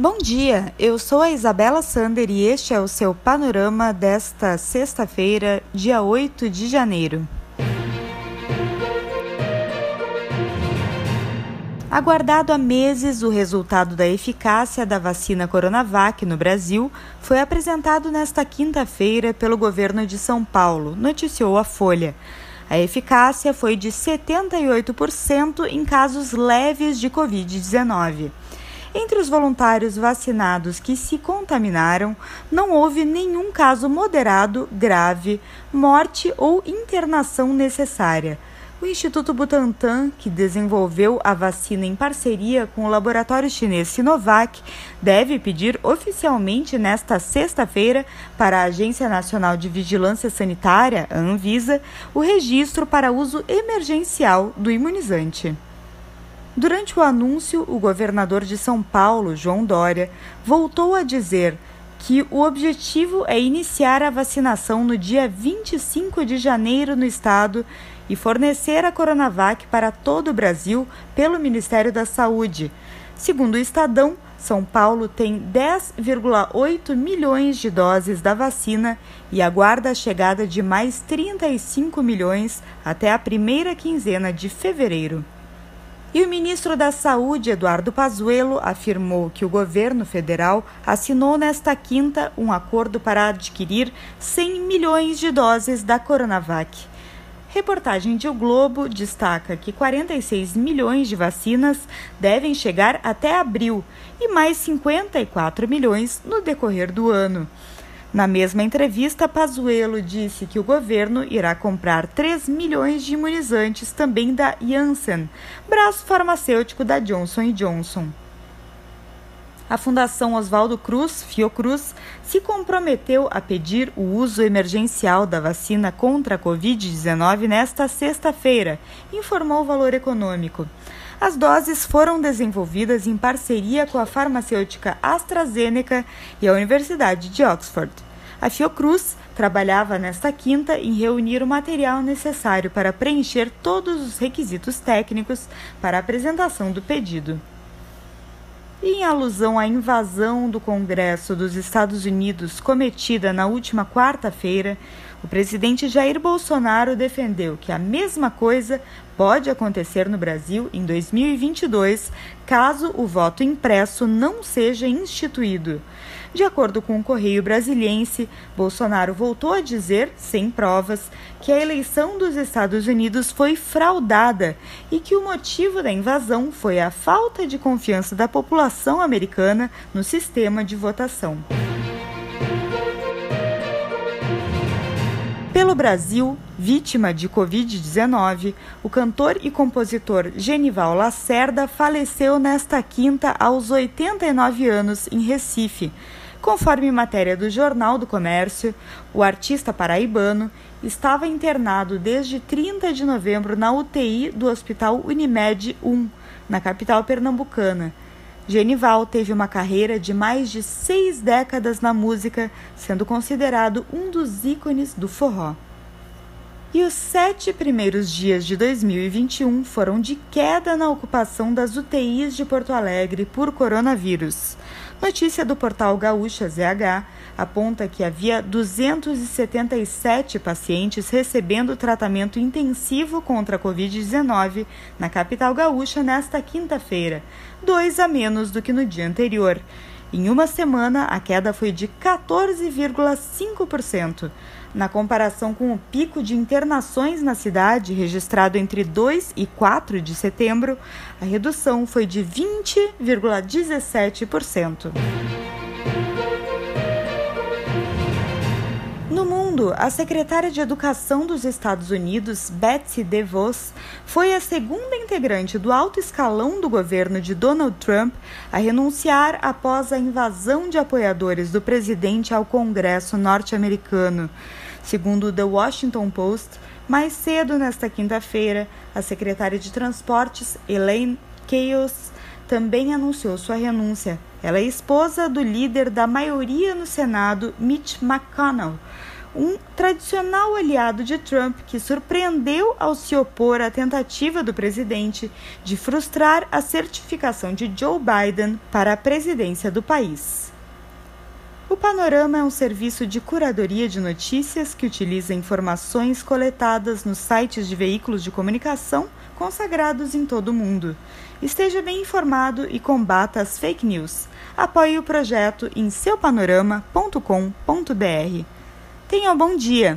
Bom dia, eu sou a Isabela Sander e este é o seu panorama desta sexta-feira, dia 8 de janeiro. Aguardado há meses, o resultado da eficácia da vacina Coronavac no Brasil foi apresentado nesta quinta-feira pelo governo de São Paulo, noticiou a Folha. A eficácia foi de 78% em casos leves de Covid-19. Entre os voluntários vacinados que se contaminaram, não houve nenhum caso moderado, grave, morte ou internação necessária. O Instituto Butantan, que desenvolveu a vacina em parceria com o laboratório chinês Sinovac, deve pedir oficialmente nesta sexta-feira para a Agência Nacional de Vigilância Sanitária, a Anvisa, o registro para uso emergencial do imunizante. Durante o anúncio, o governador de São Paulo, João Dória, voltou a dizer que o objetivo é iniciar a vacinação no dia 25 de janeiro no estado e fornecer a Coronavac para todo o Brasil pelo Ministério da Saúde. Segundo o Estadão, São Paulo tem 10,8 milhões de doses da vacina e aguarda a chegada de mais 35 milhões até a primeira quinzena de fevereiro. E o ministro da Saúde, Eduardo Pazuello, afirmou que o governo federal assinou nesta quinta um acordo para adquirir 100 milhões de doses da Coronavac. Reportagem de O Globo destaca que 46 milhões de vacinas devem chegar até abril e mais 54 milhões no decorrer do ano. Na mesma entrevista, Pazuello disse que o governo irá comprar 3 milhões de imunizantes também da Janssen, braço farmacêutico da Johnson Johnson. A Fundação Oswaldo Cruz, Fiocruz, se comprometeu a pedir o uso emergencial da vacina contra a Covid-19 nesta sexta-feira, informou o Valor Econômico. As doses foram desenvolvidas em parceria com a farmacêutica AstraZeneca e a Universidade de Oxford. A Fiocruz trabalhava nesta quinta em reunir o material necessário para preencher todos os requisitos técnicos para a apresentação do pedido. Em alusão à invasão do Congresso dos Estados Unidos cometida na última quarta-feira, o presidente Jair Bolsonaro defendeu que a mesma coisa pode acontecer no Brasil em 2022, caso o voto impresso não seja instituído. De acordo com o Correio Brasiliense, Bolsonaro voltou a dizer, sem provas, que a eleição dos Estados Unidos foi fraudada e que o motivo da invasão foi a falta de confiança da população americana no sistema de votação. Pelo Brasil, vítima de Covid-19, o cantor e compositor Genival Lacerda faleceu nesta quinta aos 89 anos em Recife. Conforme matéria do Jornal do Comércio, o artista paraibano estava internado desde 30 de novembro na UTI do Hospital Unimed 1, na capital pernambucana. Genival teve uma carreira de mais de seis décadas na música, sendo considerado um dos ícones do forró. E os sete primeiros dias de 2021 foram de queda na ocupação das UTIs de Porto Alegre por coronavírus. Notícia do portal Gaúcha ZH aponta que havia 277 pacientes recebendo tratamento intensivo contra a Covid-19 na capital gaúcha nesta quinta-feira, dois a menos do que no dia anterior. Em uma semana, a queda foi de 14,5%. Na comparação com o pico de internações na cidade, registrado entre 2 e 4 de setembro, a redução foi de 20,17%. No mundo, a secretária de Educação dos Estados Unidos, Betsy DeVos, foi a segunda integrante do alto escalão do governo de Donald Trump a renunciar após a invasão de apoiadores do presidente ao Congresso norte-americano. Segundo The Washington Post, mais cedo nesta quinta-feira, a secretária de Transportes, Elaine Chaos, também anunciou sua renúncia. Ela é esposa do líder da maioria no Senado, Mitch McConnell. um tradicional aliado de Trump que surpreendeu ao se opor à tentativa do presidente de frustrar a certificação de Joe Biden para a presidência do país. O Panorama é um serviço de curadoria de notícias que utiliza informações coletadas nos sites de veículos de comunicação consagrados em todo o mundo. Esteja bem informado e combata as fake news. Apoie o projeto em seupanorama.com.br. Tenha um bom dia!